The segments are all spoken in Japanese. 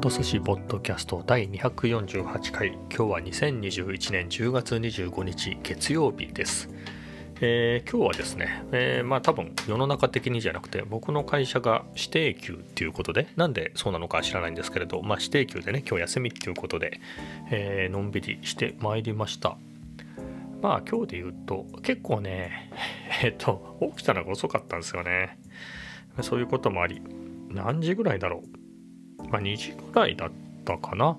ト寿司ポッドキャスト第248回。今日は2021年10月25日月曜日です、えー今日はですね、えーまあ多分世の中的にじゃなくて僕の会社が指定休っていうことでなんでそうなのか知らないんですけれどまあ指定休でね今日休みっていうことで、えーのんびりしてまいりました。まあ今日で言うと結構ね えっと起きたのが遅かったんですよね。そういうこともあり何時ぐらいだろう。まあ、2時ぐらいだったかな。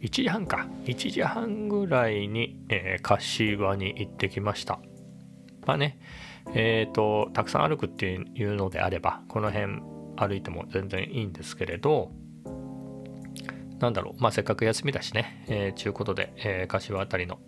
1時半か。1時半ぐらいに、えー柏に行ってきました。まあねえっ、とたくさん歩くっていうのであればこの辺歩いても全然いいんですけれどなんだろう。まあせっかく休みだしねえーちゅうことで、えー柏あたりの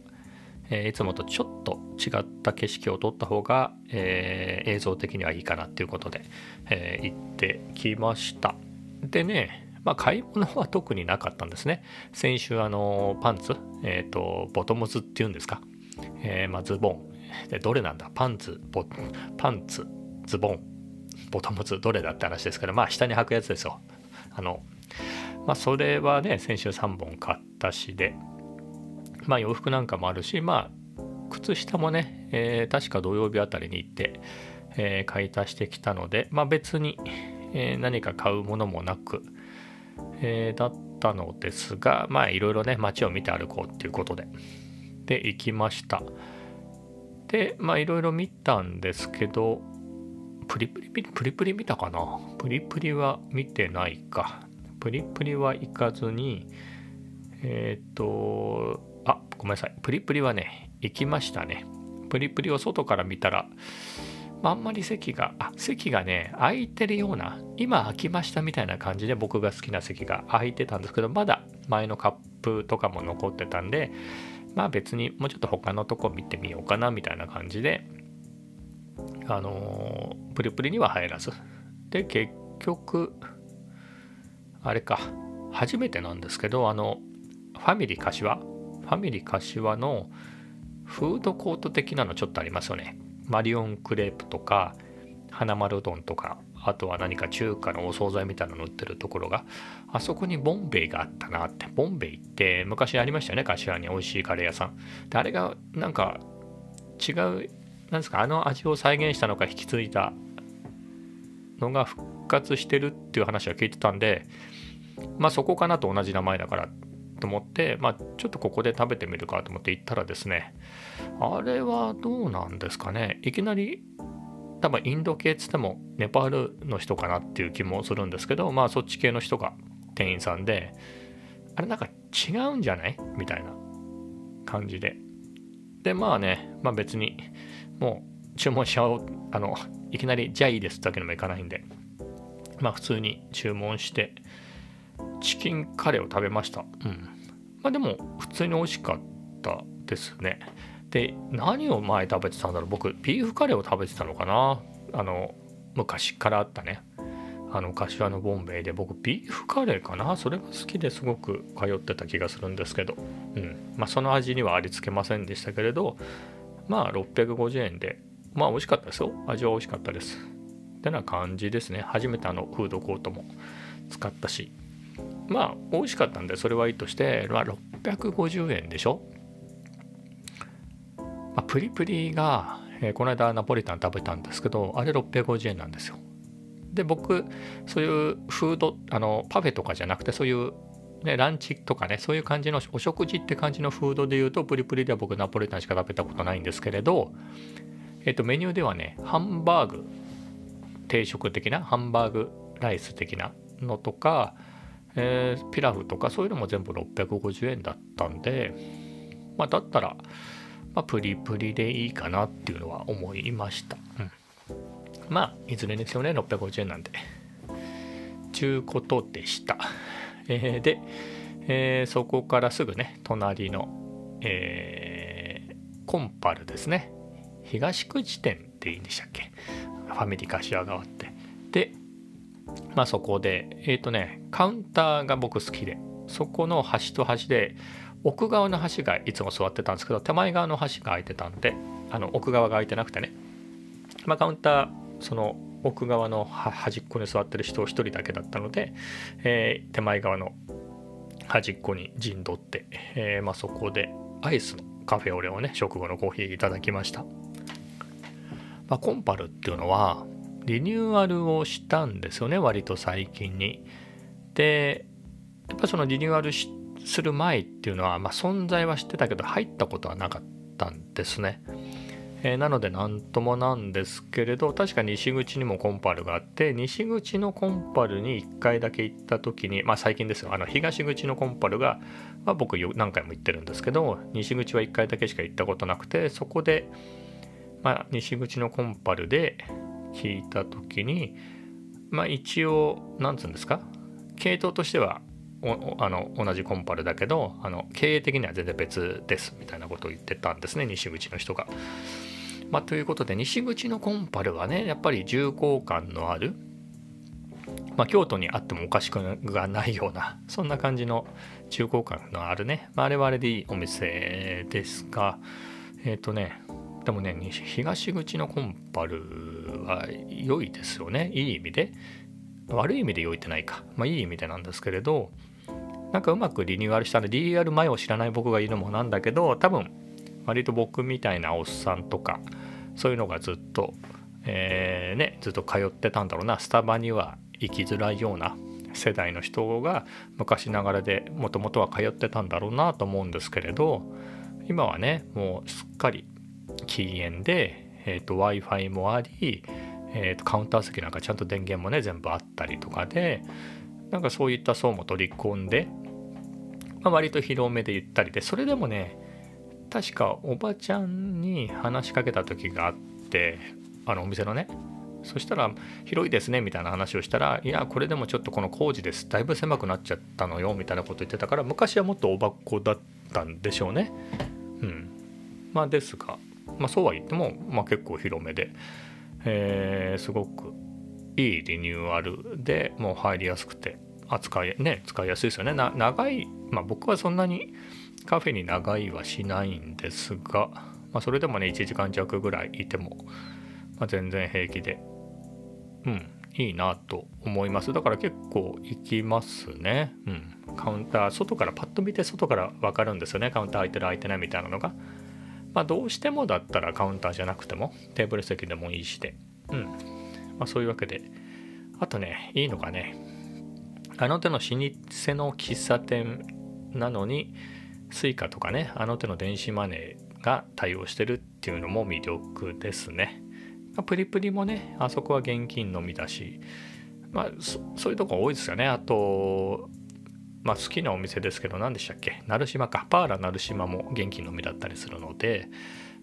えーいつもとちょっと違った景色を撮った方が、えー映像的にはいいかなっていうことで、え行ってきました。でねまあ買い物は特になかったんですね。先週あのパンツえっ、とボトムズっていうんですか、えーまあ、ズボン。でどれなんだ？パンツボパンツズボン。ボトムズどれだって話ですけどまあ下に履くやつですよ。あのまあそれはね先週3本買ったしで。まあ洋服なんかもあるしまあ靴下もね、えー確か土曜日あたりに行って、えー買い足してきたのでまあ別に、えー何か買うものもなく、えーだったのですがまあいろいろね街を見て歩こうっていうことで。で行きました。でまあいろいろ見たんですけどプリプリプリプリ見たかな？プリプリは見てないか。プリプリは行かずにえっ、とあごめんなさい。プリプリはね行きましたね。プリプリを外から見たらあんまり席があ席がね空いてるような今空きましたみたいな感じで僕が好きな席が空いてたんですけどまだ前のカップとかも残ってたんでまあ別にもうちょっと他のとこ見てみようかなみたいな感じであのープリプリには入らず。で結局あれか初めてなんですけどあのファミリー柏ファミリー柏のフードコート的なのちょっとありますよね。マリオンクレープとか花丸うどんとかあとは何か中華のお惣菜みたいなの売ってるところがあそこにボンベイがあったなって。ボンベイって昔ありましたよね柏に。美味しいカレー屋さん。であれがなんか違うなんですかあの味を再現したのか引き継いだのが復活してるっていう話は聞いてたんでまあそこかなと同じ名前だからと思ってまあちょっとここで食べてみるかと思って行ったらですねあれはどうなんですかね。いきなり多分インド系っつってもネパールの人かなっていう気もするんですけどまあそっち系の人が店員さんであれなんか違うんじゃない？みたいな感じで。でまあねまあ別にもう注文しちゃおうあのいきなりじゃあいいですってわけにもいかないんで。まあ普通に注文してチキンカレーを食べました。うん。まあでも普通に美味しかったですね。で何を前食べてたんだろう？僕ビーフカレーを食べてたのかな？あの昔からあったね。あの柏のボンベイで。僕ビーフカレーかな？それが好きですごく通ってた気がするんですけど。うん。まあその味にはありつけませんでしたけれどまあ650円で。まあ美味しかったですよ。味は美味しかったです。ってな感じですね。初めてあのフードコートも使ったし。まあ美味しかったんでそれはいいとして、まあ、650円でしょ、まあ、プリプリが、えーこの間ナポリタン食べたんですけどあれ650円なんですよ。で僕そういうフードあのパフェとかじゃなくてそういうね、ランチとかねそういう感じのお食事って感じのフードでいうとプリプリでは僕ナポリタンしか食べたことないんですけれど、えっと、メニューではねハンバーグ定食的なハンバーグライス的なのとか、えーピラフとかそういうのも全部650円だったんで、まあ、だったら、まあ、プリプリでいいかなっていうのは思いました、うん、まあいずれにせよね650円なんでちゅうことでした、えーで、えーそこからすぐね隣の、えーコンパルですね。東口店っていいんでしたっけ？ファミリー柏川って。でまあそこでえっ、とねカウンターが僕好きでそこの端と端で奥側の端がいつも座ってたんですけど手前側の端が空いてたんであの奥側が空いてなくてね。まあカウンターその奥側の端っこに座ってる人一人だけだったので、えー手前側の端っこに陣取って、えー、まあ、そこでアイスのカフェオレをね食後のコーヒーいただきました、まあ、コンパルっていうのはリニューアルをしたんですよね割と最近に。でやっぱそのリニューアルする前っていうのは、まあ、存在は知ってたけど入ったことはなかったんですね。えー、なので何ともなんですけれど確か西口にもコンパルがあって西口のコンパルに1回だけ行った時にまあ最近ですよ。あの東口のコンパルが、まあ、僕何回も行ってるんですけど西口は1回だけしか行ったことなくてそこで、まあ、西口のコンパルで聞いた時にまあ一応何つうんですか系統としてはあの同じコンパルだけどあの経営的には全然別ですみたいなことを言ってたんですね西口の人が。まあ、ということで西口のコンパルはねやっぱり重厚感のある、まあ、京都にあってもおかしくがないようなそんな感じの重厚感のあるね、まあ、あれはあれでいいお店ですがえっ、ー、とねでもね東口のコンパルは良いですよね。いい意味で。悪い意味で良いってないか。まあいい意味でなんですけれどなんかうまくリニューアルしたら DR 前を知らない僕がいるのもなんだけど多分割と僕みたいなおっさんとかそういうのがずっと、えー、ね、ずっと通ってたんだろうな。スタバには行きづらいような世代の人が昔ながらでもともとは通ってたんだろうなと思うんですけれど今はねもうすっかり禁煙で、えー、w i f i もあり、えーカウンター席なんかちゃんと電源もね全部あったりとかでなんかそういった層も取り込んで、まあ、割と広めでゆったりでそれでもね確かおばちゃんに話しかけた時があってあのお店のねそしたら広いですねみたいな話をしたらいやこれでもちょっとこの工事です。だいぶ狭くなっちゃったのよみたいなこと言ってたから昔はもっとおばっこだったんでしょうね。うん。まあですがまあそうは言っても、まあ、結構広めで、えー、すごく。いいリニューアルでもう入りやすくて扱いね使いやすいですよね。長いまあ僕はそんなにカフェに長いはしないんですが、まあ、それでもね1時間弱ぐらいいても、まあ、全然平気でうんいいなと思います。だから結構行きますね。うん。カウンター外からパッと見て外から分かるんですよね。カウンター空いてる空いてないみたいなのが。まあどうしてもだったらカウンターじゃなくてもテーブル席でもいいしで。うん。まあそういうわけで。あとねいいのがね。あの手の老舗の喫茶店なのに Suica とかねあの手の電子マネーが対応してるっていうのも魅力ですね。まあ、プリプリもねあそこは現金のみだし。まあそういうとこ多いですよね。あとまあ好きなお店ですけど何でしたっけ？成島か。パーラ成島も現金のみだったりするので、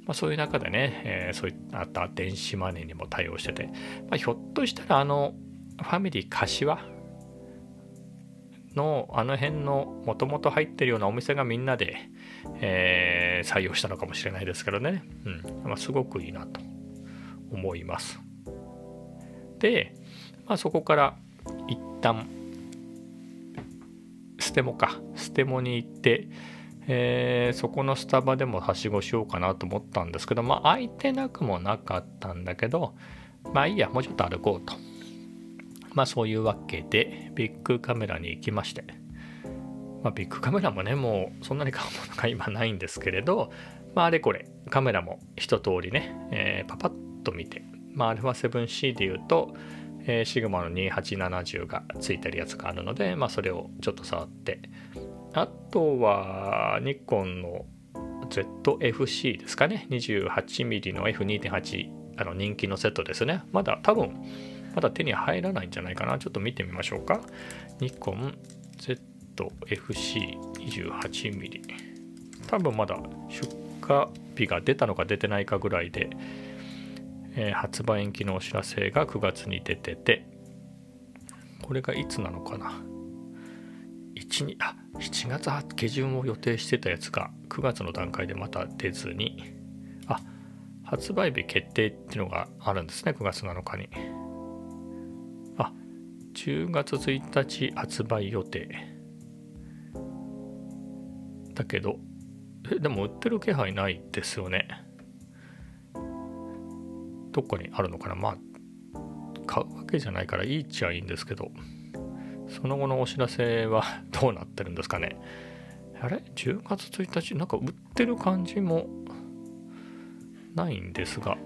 まあ、そういう中でね、えー、そういった電子マネーにも対応してて、まあ、ひょっとしたらあのファミリー柏のあの辺のもともと入ってるようなお店がみんなで、えー、採用したのかもしれないですけどね、うん。まあ、すごくいいなと思います。で、まあ、そこから一旦ステモか。ステモに行って、えー、そこのスタバでもはしごしようかなと思ったんですけどまあ空いてなくもなかったんだけどまあいいやもうちょっと歩こうと。まあそういうわけでビッグカメラに行きまして、まあ、ビッグカメラもねもうそんなに買うものが今ないんですけれど、まあ、あれこれカメラも一通りね、えー、パパッと見て、まあ、α7C で言うと、え、シグマの2870がついてるやつがあるので、まあ、それをちょっと触ってあとはニコンの ZFC ですかね 28mm の F2.8 あの人気のセットですねまだ多分まだ手に入らないんじゃないかな。ちょっと見てみましょうか。ニコン ZFC28mm。多分まだ出荷日が出たのか出てないかぐらいで、えー、発売延期のお知らせが9月に出てて、これがいつなのかな。1にあ7月下旬を予定してたやつが9月の段階でまた出ずに。あ発売日決定っていうのがあるんですね。9月7日に。あ10月1日発売予定。だけどえでも売ってる気配ないですよね。どっかにあるのかな。まあ買うわけじゃないからいいっちゃいいんですけど。その後のお知らせはどうなってるんですかね。あれ ?10 月1日？なんか売ってる感じもないんですが。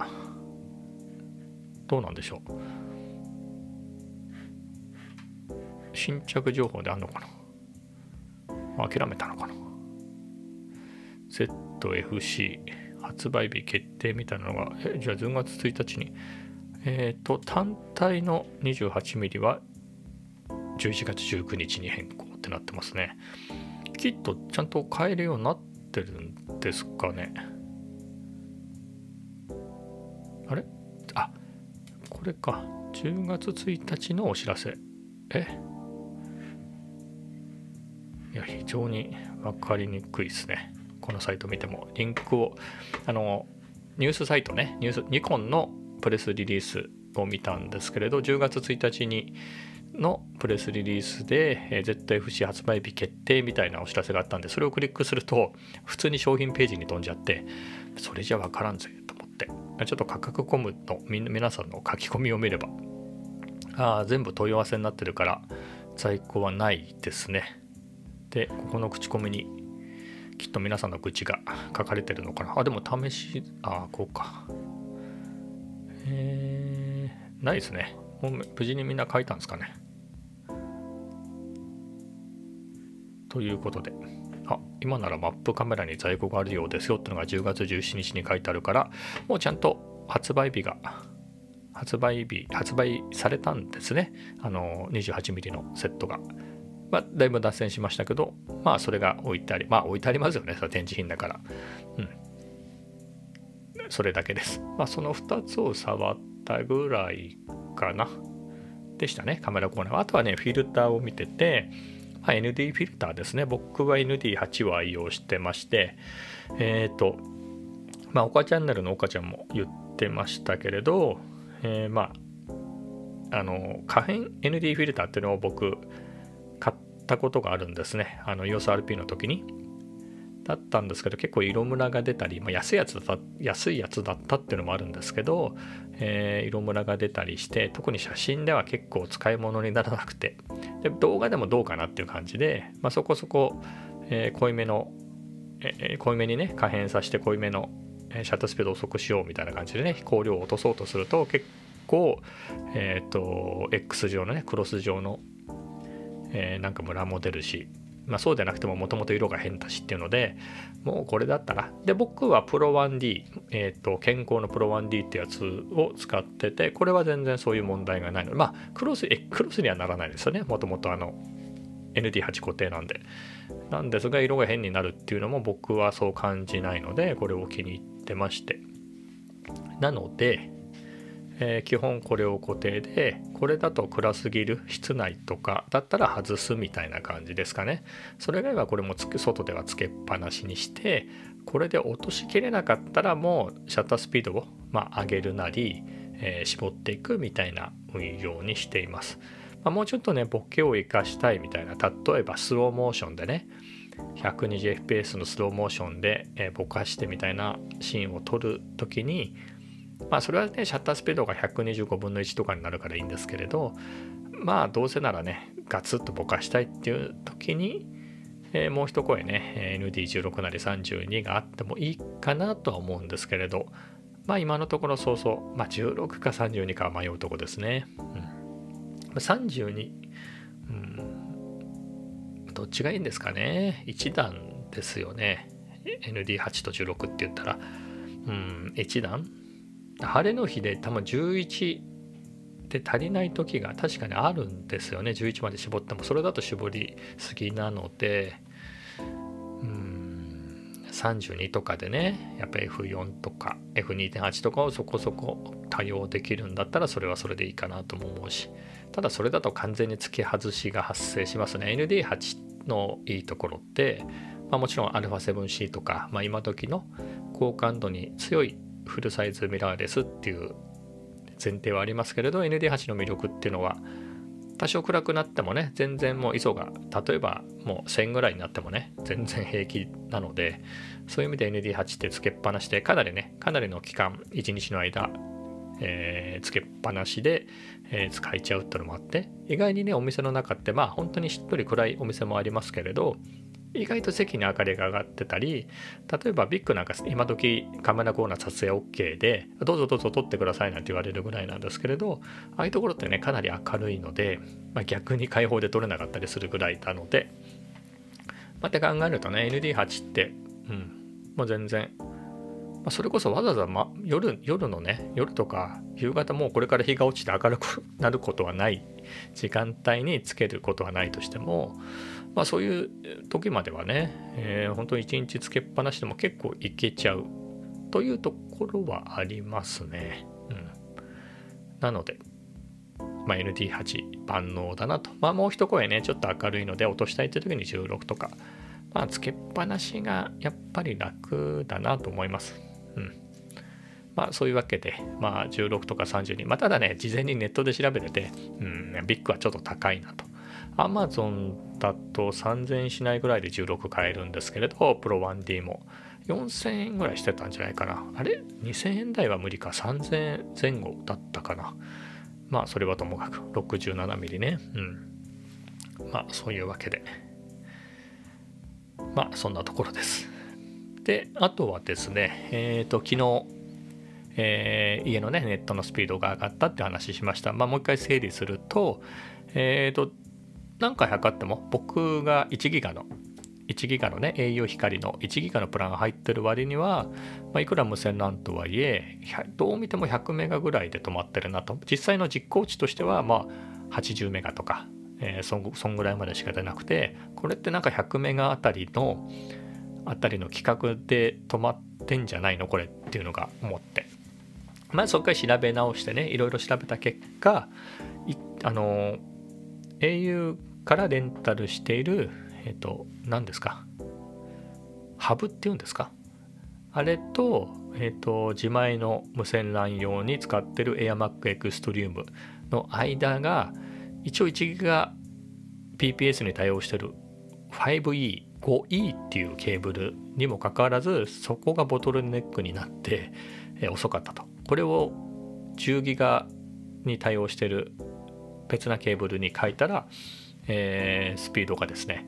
どうなんでしょう？新着情報であんのかな？諦めたのかな？ZFC 発売日決定みたいなのが。えじゃあ10月1日に？えっ、ー、と単体の 28mm は11月19日に変更ってなってますね。キットちゃんと買えるようになってるんですかね。あれ？あこれか。10月1日のお知らせ。え？いや非常に分かりにくいですね。このサイト見ても。リンクをあのニュースサイトね。ニュースニコンのプレスリリースを見たんですけれど10月1日にのプレスリリースで、え、ZFC 発売日決定みたいなお知らせがあったんでそれをクリックすると普通に商品ページに飛んじゃってそれじゃ分からんぜと思って。ちょっと価格コムの皆さんの書き込みを見ればああ全部問い合わせになってるから在庫はないですね。でここの口コミにきっと皆さんの愚痴が書かれてるのかな。あでも試しあこうか。えー、ないですね。無事にみんな書いたんですかね？ということであ今ならマップカメラに在庫があるようですよってのが10月17日に書いてあるからもうちゃんと発売日が発売日発売されたんですねあの 28mm のセットがまあ、だいぶ脱線しましたけど、まあ、それが置いてあり、まあ、置いてありますよね、それ展示品だから。うん。それだけです。まあ、その2つを触ったぐらいかな。でしたね、カメラコーナーは。あとはね、フィルターを見てて、まあ、ND フィルターですね。僕は ND8 を愛用してまして、えっ、ー、と、まあ、岡チャンネルの岡ちゃんも言ってましたけれど、えー、まあ、あの、可変 ND フィルターっていうのを僕、買ったことがあるんですね。あの EOSRP の時に。だったんですけど結構色ムラが出たり、まあ、安いやつだった安いやつだったっていうのもあるんですけど、えー、色ムラが出たりして特に写真では結構使い物にならなくてで動画でもどうかなっていう感じで、まあ、そこそこ、えー、濃いめの、えー、濃いめにね可変させて濃いめのシャッタースピード遅くしようみたいな感じでね光量を落とそうとすると結構えっ、と X 上のねクロス上のえー、なんかムラも出るし、まあ、そうでなくてももともと色が変だしっていうのでもうこれだったら。で僕はプロ 1D、えーと、健康のプロ 1D ってやつを使っててこれは全然そういう問題がないのでまあクロスえクロスにはならないですよね。もともとあの ND8 固定なんで。なんですが色が変になるっていうのも僕はそう感じないのでこれを気に入ってまして。なのでえー、基本これを固定でこれだと暗すぎる室内とかだったら外すみたいな感じですかね。それ以外はこれもつ外ではつけっぱなしにしてこれで落としきれなかったらもうシャッタースピードを、まあ、上げるなり、えー、絞っていくみたいな運用にしています、まあ、もうちょっとねボケを生かしたいみたいな例えばスローモーションでね 120fps のスローモーションで、えー、ぼかしてみたいなシーンを撮る時にまあそれはねシャッタースピードが125分の1とかになるからいいんですけれどまあどうせならねガツッとぼかしたいっていう時に、えー、もう一声ね ND16 なり32があってもいいかなとは思うんですけれどまあ今のところそうそうまあ16か32かは迷うとこですね、うん、32うんどっちがいいんですかね？1段ですよね。ND8 と16って言ったら。うん1段？晴れの日で多分11で足りない時が確かにあるんですよね。11まで絞ってもそれだと絞りすぎなので。うん。32とかでねやっぱ F4 とか F2.8 とかをそこそこ多用できるんだったらそれはそれでいいかなとも思うし。ただそれだと完全に付け外しが発生しますね。ND8 のいいところって、まあ、もちろん α7C とか、まあ、今時の高感度に強いフルサイズミラーレスっていう前提はありますけれど ND8 の魅力っていうのは多少暗くなってもね全然もう ISO が例えばもう1000ぐらいになってもね全然平気なのでそういう意味で ND8 ってつけっぱなしでかなりねかなりの期間1日の間えー、つけっぱなしで、えー、使えちゃうってのもあって意外にねお店の中ってまあ本当にしっとり暗いお店もありますけれど意外と席に明かりが上がってたり例えばビッグなんか今時カメラコーナー撮影 OK でどうぞどうぞ撮ってくださいなんて言われるぐらいなんですけれどああいうところってねかなり明るいので、まあ、逆に開放で撮れなかったりするぐらいなのでまあ、って考えるとね ND8 ってうんもう全然まあ、それこそわざわざ、ま、夜夜のね夜とか夕方もうこれから日が落ちて明るくなることはない時間帯につけることはないとしても、まあ、そういう時まではね、えー、本当に一日つけっぱなしでも結構いけちゃうというところはありますね。うん、なので、まあ、ND8 万能だなと。まあもう一声ねちょっと明るいので落としたいという時に16とか。まあ、つけっぱなしがやっぱり楽だなと思います。うん。まあそういうわけで、まあ16とか32。まあただね、事前にネットで調べてて、うん、ビッグはちょっと高いなと。Amazon だと3000円しないぐらいで16買えるんですけれど、プロ 1D も4000円ぐらいしてたんじゃないかな。あれ ?2000 円台は無理か。3000円前後だったかな。まあそれはともかく 67mm ね。うん。まあそういうわけで。まあそんなところです。で、あとはですね、えっ、ー、と、昨日、えー、家のね、ネットのスピードが上がったって話しました。まあ、もう一回整理すると、えっ、ー、と、何回測っても僕が1ギガの1ギガのね au 光の1ギガのプランが入ってる割には、まあ、いくら無線 LAN とはいえどう見ても100メガぐらいで止まってるなと。実際の実行値としてはまあ80メガとか、えー、そんそんぐらいまでしか出なくてこれってなんか100メガあたりのあたりの企画で止まってんじゃないの？これっていうのが思って。まあそこから調べ直してねいろいろ調べた結果あの au からレンタルしているえっ、と何ですか？ハブっていうんですか？あれと,、えーと、自前の無線 LAN 用に使ってる AirMac エクストリームの間が一応1ギガ PPS に対応してる 5E 5E っていうケーブルにもかかわらずそこがボトルネックになって、え遅かったと。これを10ギガに対応してる別なケーブルに書いたら、えー、スピードがですね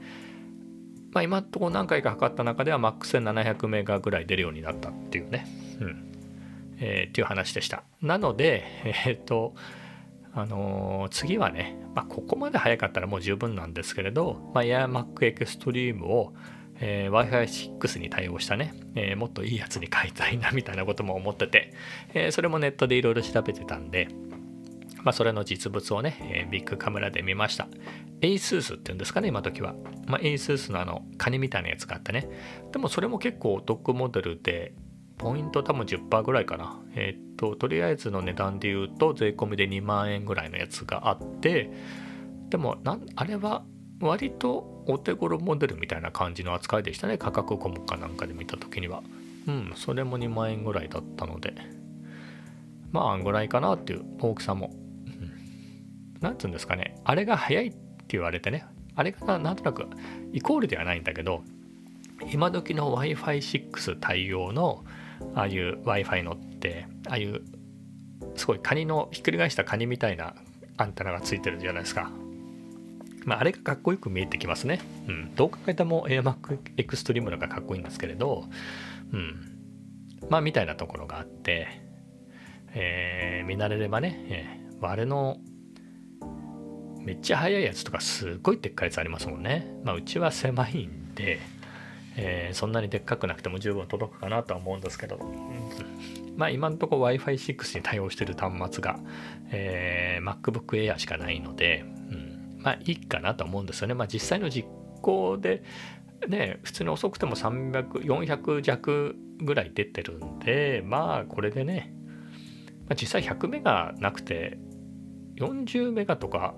まあ今んところ何回か測った中では MAX1700 メガぐらい出るようになったっていうねうんえー、っていう話でした。なのでえっ、とあのー、次はね、まあ、ここまで早かったらもう十分なんですけれど、まあ、AirMac Extreme を、えー、Wi-Fi6 に対応したね、えー、もっといいやつに買いたいなみたいなことも思ってて、えー、それもネットでいろいろ調べてたんで、まあ、それの実物をね、え、ビッグカメラで見ました。ASUS っていうんですかね、今時は。まあ、ASUS のあの、カニみたいなやつがあってね。でもそれも結構トップモデルで、ポイント多分10%ぐらいかな。えっ、と、とりあえずの値段で言うと、税込みで2万円ぐらいのやつがあって、でもなん、あれは割とお手頃モデルみたいな感じの扱いでしたね。価格コムかなんかで見た時には。うん、それも2万円ぐらいだったので。まあ、あんぐらいかなっていう大きさも。うん、なんつうんですかね。あれが早いって言われてね。あれがなんとなくイコールではないんだけど、今時の Wi-Fi6 対応のああいう Wi-Fi のってああいうすごいカニのひっくり返したカニみたいなアンテナがついてるじゃないですか。まあ、あれがかっこよく見えてきますね。うん。どう考えても AirMac Extreme のがかっこいいんですけれど、うん。まあ、みたいなところがあって、えー、見慣れればね、えー、あれのめっちゃ速いやつとかすっごいでっかいやつありますもんね。まあ、うちは狭いんで、えー、そんなにでっかくなくても十分届くかなとは思うんですけど、まあ今のところ Wi-Fi6 に対応してる端末が、えー、MacBook Air しかないので、うん、まあいいかなと思うんですよね。まあ実際の実行でね、普通に遅くても300、400弱ぐらい出てるんで、まあこれでね、まあ、実際100メガなくて40メガとか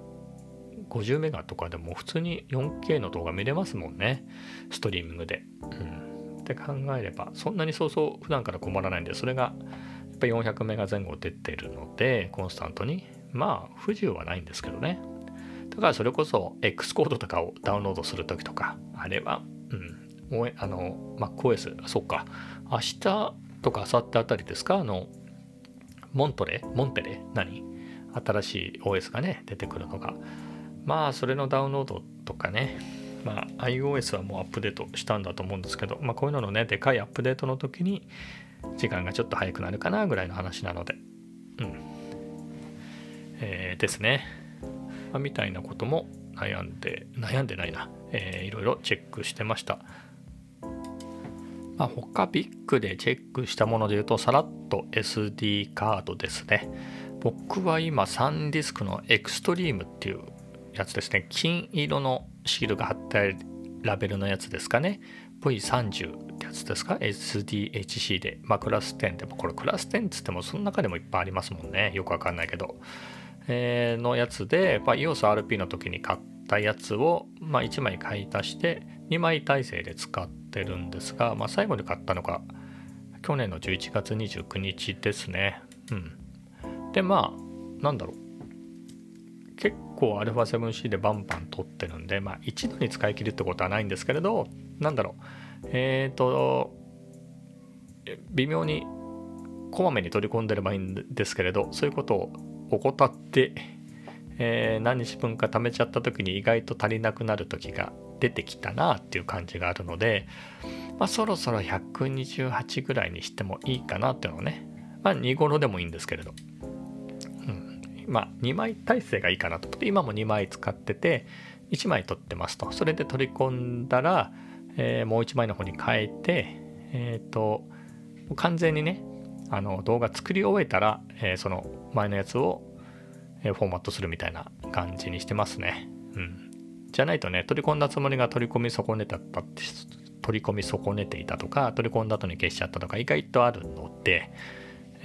50メガとかでも普通に 4K の動画見れますもんね。ストリーミングで。うん。って考えれば、そんなにそうそう普段から困らないんで、それがやっぱり400メガ前後出てるので、コンスタントに。まあ、不自由はないんですけどね。だからそれこそ X コードとかをダウンロードするときとか、あれは、うん、あの、MacOS、そっか、明日とか明後日あたりですか、あの、モントレ？モンテレ？何？新しい OS がね出てくるのがまあそれのダウンロードとかね。まあ iOS はもうアップデートしたんだと思うんですけど。まあこういうののねでかいアップデートの時に時間がちょっと早くなるかなぐらいの話なので。うん。えー、ですね、まあ、みたいなことも悩んで悩んでないな、えー、いろいろチェックしてました。まあ、他ビッグでチェックしたもので言うと、さらっと SD カードですね。僕は今、サンディスクのエクストリームっていうやつですね。金色のシールが貼ってあるラベルのやつですかね。V30 ってやつですか ?SDHC で。まあ、クラス10でも、これクラス10っつっても、その中でもいっぱいありますもんね。よくわかんないけど。えー、のやつで、まあ、EOSRP の時に買ったやつを、まあ、1枚買い足して、2枚体制で使ってるんですが、まあ、最後に買ったのが去年の11月29日ですね。うん、でまあなんだろう結構 α7C でバンバン取ってるんで、まあ、一度に使い切るってことはないんですけれどなんだろう。えっ、ー、と微妙にこまめに取り込んでればいいんですけれどそういうことを怠ってえー、何日分か貯めちゃった時に意外と足りなくなる時が出てきたなっていう感じがあるので、まあ、そろそろ128ぐらいにしてもいいかなっていうのをね、まあ、2頃でもいいんですけれど、まあ2枚体制がいいかなと思って今も2枚使ってて1枚取ってますとそれで取り込んだら、えー、もう1枚の方に変えてえっ、ー、と完全にねあの動画作り終えたら、えー、その前のやつをえフォーマットするみたいな感じにしてますね。うん。じゃないとね、取り込んだつもりが取り込み損ねたったって、取り込み損ねていたとか、取り込んだ後に消しちゃったとか、意外とあるので、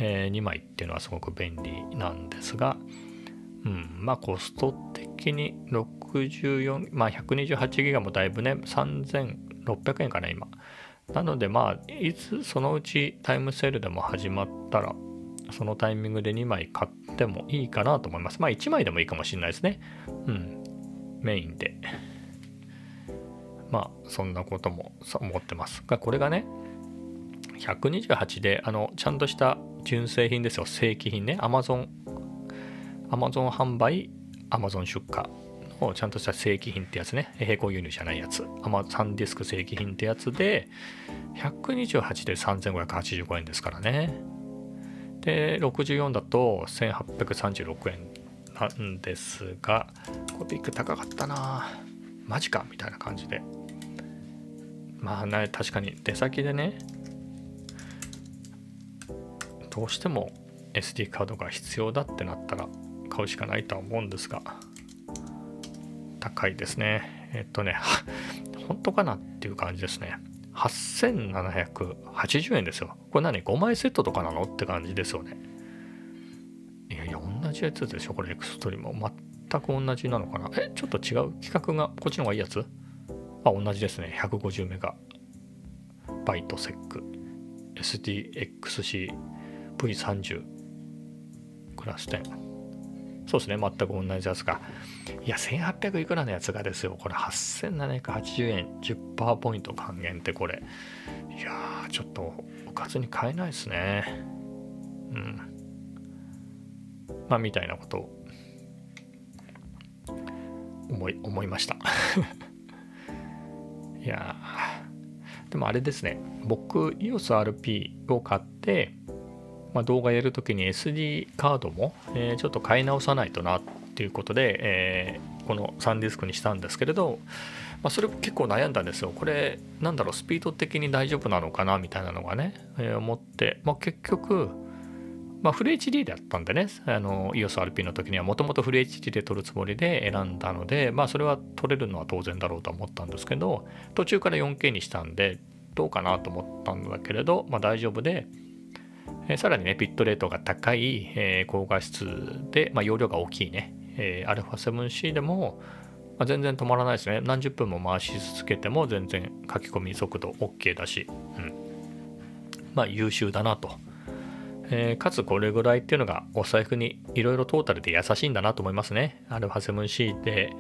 えー、2枚っていうのはすごく便利なんですが、うん、まあコスト的に64、まあ128ギガもだいぶね、3600円かな、今。なのでまあ、いつそのうちタイムセールでも始まったら、そのタイミングで2枚買ってもいいかなと思います。まあ1枚でもいいかもしれないですね。うん。メインで。まあそんなことも思ってます。が、これがね、128で、あの、ちゃんとした純正品ですよ。正規品ね。Amazon、Amazon 販売、Amazon 出荷のちゃんとした正規品ってやつね。並行輸入じゃないやつ。サンディスク正規品ってやつで、128で3585円ですからね。で64だと1836円なんですがこれビッグ高かったなマジかみたいな感じでまあね確かに出先でねどうしても SD カードが必要だってなったら買うしかないとは思うんですが高いですねえっとね 本当かなっていう感じですね8780円ですよ。これ何 ?5 枚セットとかなのって感じですよね。いやいや、同じやつでしょこれエクストリーム。全く同じなのかなえ、ちょっと違う規格がこっちの方がいいやつ？あ、同じですね。150メガバイトセック SDXC V30 クラス10。そうですね、全く同じやつが。いや、1800いくらのやつがですよ、これ8780円、10%ポイント還元ってこれ。いやー、ちょっとおかずに買えないですね。うん。まあ、みたいなことを思い、思いました。いやでもあれですね、僕、EOSRP を買って、まあ、動画やるときに SD カードも、えー、ちょっと買い直さないとなっていうことで、えー、このサンディスクにしたんですけれど、まあ、それ結構悩んだんですよ。これなんだろうスピード的に大丈夫なのかなみたいなのがね、えー、思って、まあ、結局、まあ、フル HD だったんでね、あの EOSRP の時にはもともとフル HD で撮るつもりで選んだので、まあ、それは撮れるのは当然だろうと思ったんですけど、途中から 4K にしたんで、どうかなと思ったんだけれど、まあ、大丈夫で、え、さらにね、ビットレートが高い、え、高画質で、まあ、容量が大きいね、えー、α7C でも、まあ、全然止まらないですね。何十分も回し続けても全然書き込み速度 OK だし、うん。まあ優秀だなと。えー、かつこれぐらいっていうのがお財布にいろいろトータルで優しいんだなと思いますね。α7C で、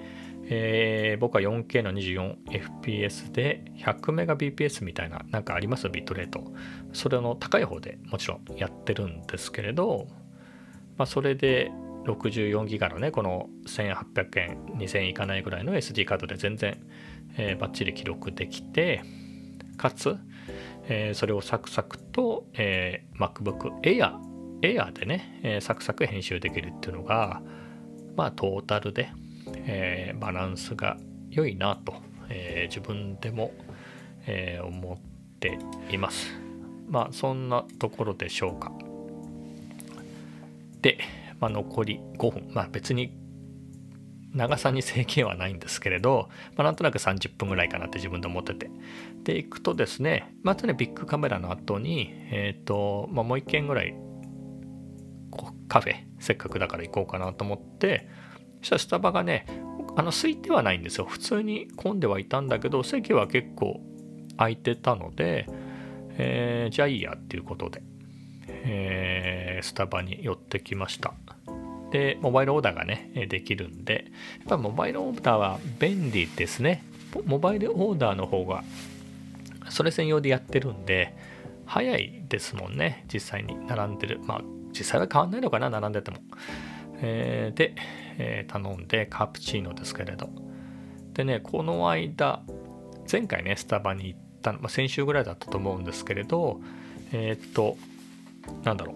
えー、僕は 4K の 24fps で 100Mbps みたいななんかあります？ビットレート。それの高い方でもちろんやってるんですけれどまあ、それで64ギガのねこの1800円2000円いかないぐらいの SD カードで全然、えー、バッチリ記録できてかつ、えー、それをサクサクと、えー、MacBook Air, Air でね、えー、サクサク編集できるっていうのがまあトータルで、えー、バランスが良いなと、えー、自分でも、えー、思っています。まあそんなところでしょうか。で、まあ、残り5分。まあ別に長さに制限はないんですけれど、まあ、なんとなく30分ぐらいかなって自分で思ってて。で行くとですねまたねビッグカメラの後にえっ、ー、と、まあ、もう一軒ぐらいカフェせっかくだから行こうかなと思ってそしたらスタバがねあの空いてはないんですよ。普通に混んではいたんだけど席は結構空いてたので、えー、じゃあいいやっていうことで、えー、スタバに寄ってきました。でモバイルオーダーがねできるんでやっぱモバイルオーダーは便利ですね。モバイルオーダーの方がそれ専用でやってるんで早いですもんね。実際に並んでる。まあ実際は変わんないのかな並んでても、えー、で、えー、頼んでカプチーノですけれど。でねこの間前回ねスタバに行ったまあ、先週ぐらいだったと思うんですけれどえー、っとなんだろ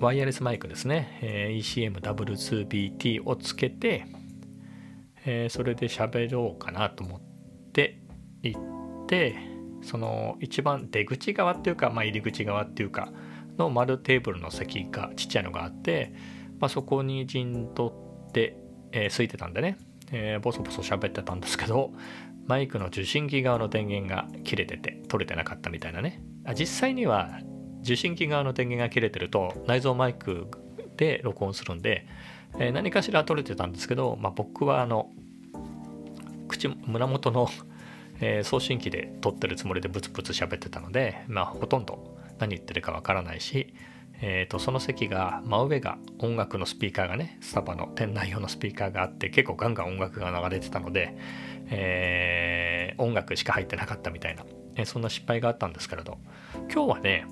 うワイヤレスマイクですね、えー、ECM W2BT をつけて、えー、それで喋ろうかなと思って行ってその一番出口側っていうか、まあ、入り口側っていうかの丸テーブルの席がちっちゃいのがあって、まあ、そこに陣取って、えー、空いてたんでね、えー、ボソボソ喋ってたんですけどマイクの受信機側の電源が切れてて取れてなかったみたいなね。あ実際には受信機側の電源が切れてると内蔵マイクで録音するんで、えー、何かしら取れてたんですけど、まあ、僕はあの口胸元の、え、送信機で撮ってるつもりでブツブツ喋ってたので、まあ、ほとんど何言ってるかわからないし、えーと、その席が真上が音楽のスピーカーがねスタバの店内用のスピーカーがあって結構ガンガン音楽が流れてたので、えー、音楽しか入ってなかったみたいな、えー、そんな失敗があったんですけれど今日はね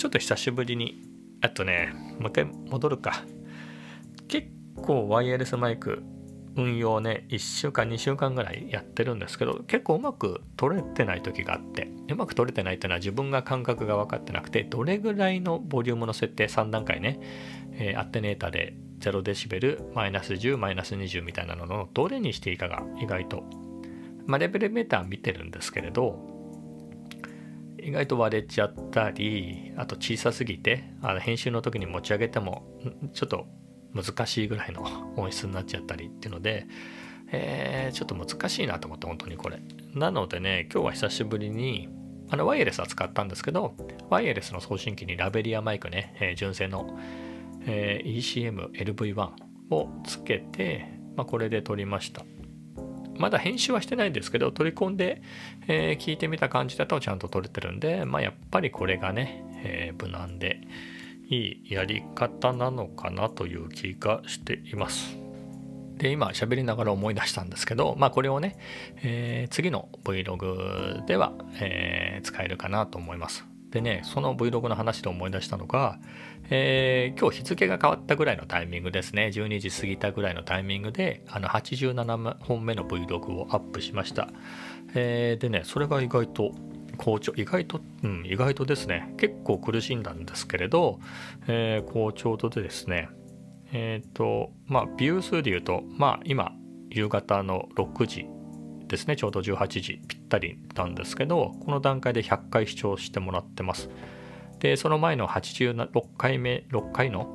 ちょっと久しぶりに、あとね、もう一回戻るか。結構ワイヤレスマイク運用ね、1週間、2週間ぐらいやってるんですけど、結構うまく取れてない時があって、うまく取れてないっていうのは自分が感覚が分かってなくて、どれぐらいのボリュームの設定、3段階ね、えー、アテネータで0デシベル、マイナス10、マイナス20みたいなののどれにしていいかが意外と、まあ、レベルメーター見てるんですけれど、意外と割れちゃったりあと小さすぎてあの編集の時に持ち上げてもちょっと難しいぐらいの音質になっちゃったりっていうので、えー、ちょっと難しいなと思って本当にこれ。なのでね今日は久しぶりにあのワイヤレスは使ったんですけどワイヤレスの送信機にラベリアマイクね、えー、純正の、えー、ECM-LV1 をつけて、まあ、これで撮りました。まだ編集はしてないんですけど取り込んで、えー、聞いてみた感じだとちゃんと撮れてるんで、まあ、やっぱりこれがね、えー、無難でいいやり方なのかなという気がしています。で今喋りながら思い出したんですけど、まあ、これをね、えー、次の Vlog では、えー、使えるかなと思います。でね、その Vlog の話で思い出したのが、えー、今日日付が変わったぐらいのタイミングですね、12時過ぎたぐらいのタイミングで、あの87本目の Vlog をアップしました。えー、でね、それが意外と好調、意外と、うん、意外とですね、結構苦しんだんですけれど、えー、好調とでですね、えっ、ー、と、まあ、ビュー数で言うと、まあ、今、夕方の6時ですねちょうど18時ぴったりなんですけどこの段階で100回視聴してもらってます。でその前の86回目6回の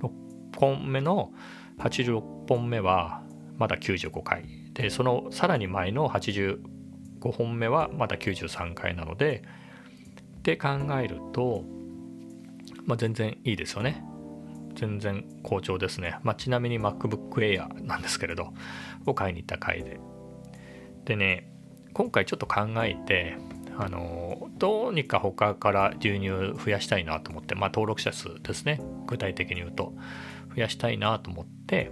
6本目の86本目はまだ95回。でそのさらに前の85 5本目はまだ93回なのでって考えると、まあ、全然いいですよね。全然好調ですね、まあ、ちなみに MacBook Air なんですけれどを買いに行った回で。でね今回ちょっと考えてあのどうにか他から流入増やしたいなと思ってまあ登録者数ですね。具体的に言うと。増やしたいなと思って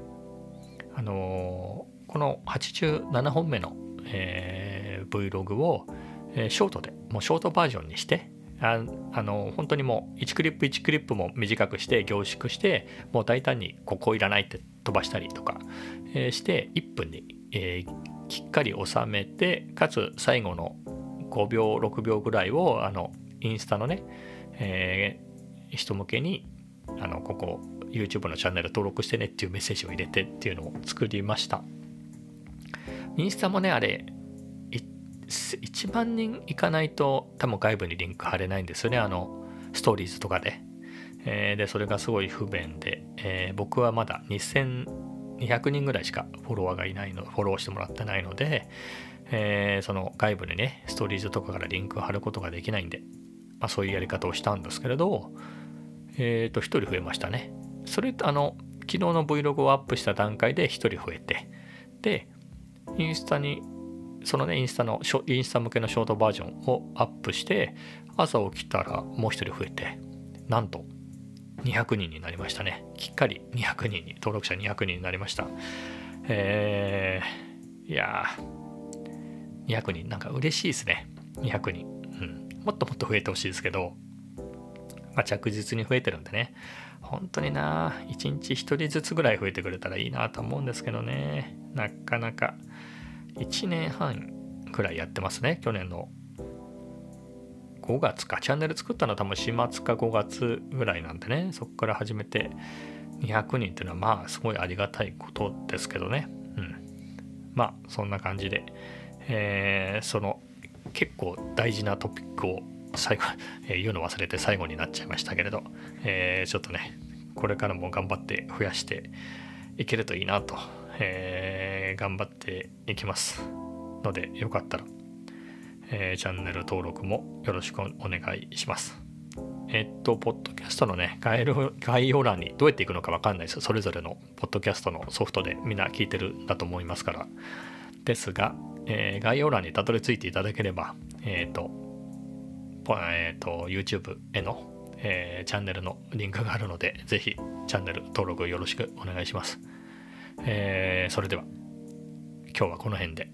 あのこの87本目の、えー、Vlog を、え、ショートでもうショートバージョンにしてああの本当にもう1クリップ1クリップも短くして凝縮してもう大胆にここいらないって飛ばしたりとか、え、して1分に、えー、きっかり収めてかつ最後の5秒6秒ぐらいをあのインスタのね、えー、人向けにあのここ YouTube のチャンネル登録してねっていうメッセージを入れてっていうのを作りました。インスタもねあれ1万人いかないと多分外部にリンク貼れないんですよね。あのストーリーズとかで、えー、でそれがすごい不便で、えー、僕はまだ2200人ぐらいしかフォロワーがいないのフォローしてもらってないので、えー、その外部にねストーリーズとかからリンク貼ることができないんで、まあ、そういうやり方をしたんですけれどえっ、と1人増えましたね。それとあの昨日の Vlog をアップした段階で1人増えてでインスタにそのね、インスタの、インスタ向けのショートバージョンをアップして、朝起きたらもう一人増えて、なんと200人になりましたね。きっかり200人に、登録者200人になりました。えー、いやー、200人、なんか嬉しいですね。200人。うん。もっともっと増えてほしいですけど、まあ、着実に増えてるんでね。本当にな、1日1人ずつぐらい増えてくれたらいいなと思うんですけどね。なかなか。1年半くらいやってますね。去年の5月か。チャンネル作ったのは多分4月か5月ぐらいなんでね。そこから始めて200人っていうのはまあすごいありがたいことですけどね。うん。まあそんな感じで、えー、その結構大事なトピックを最後、えー、言うの忘れて最後になっちゃいましたけれど、えー、ちょっとねこれからも頑張って増やしていけるといいなとえー、頑張っていきますのでよかったら、えー、チャンネル登録もよろしくお願いします。えっと、ポッドキャストのね概要、欄にどうやっていくのかわかんないです。それぞれのポッドキャストのソフトでみんな聞いてるんだと思いますから。ですが、えー、概要欄にたどり着いていただければ、えっ、と、えっ、と、YouTube への、え、チャンネルのリンクがあるので、ぜひチャンネル登録よろしくお願いします。えー、それでは今日はこの辺で。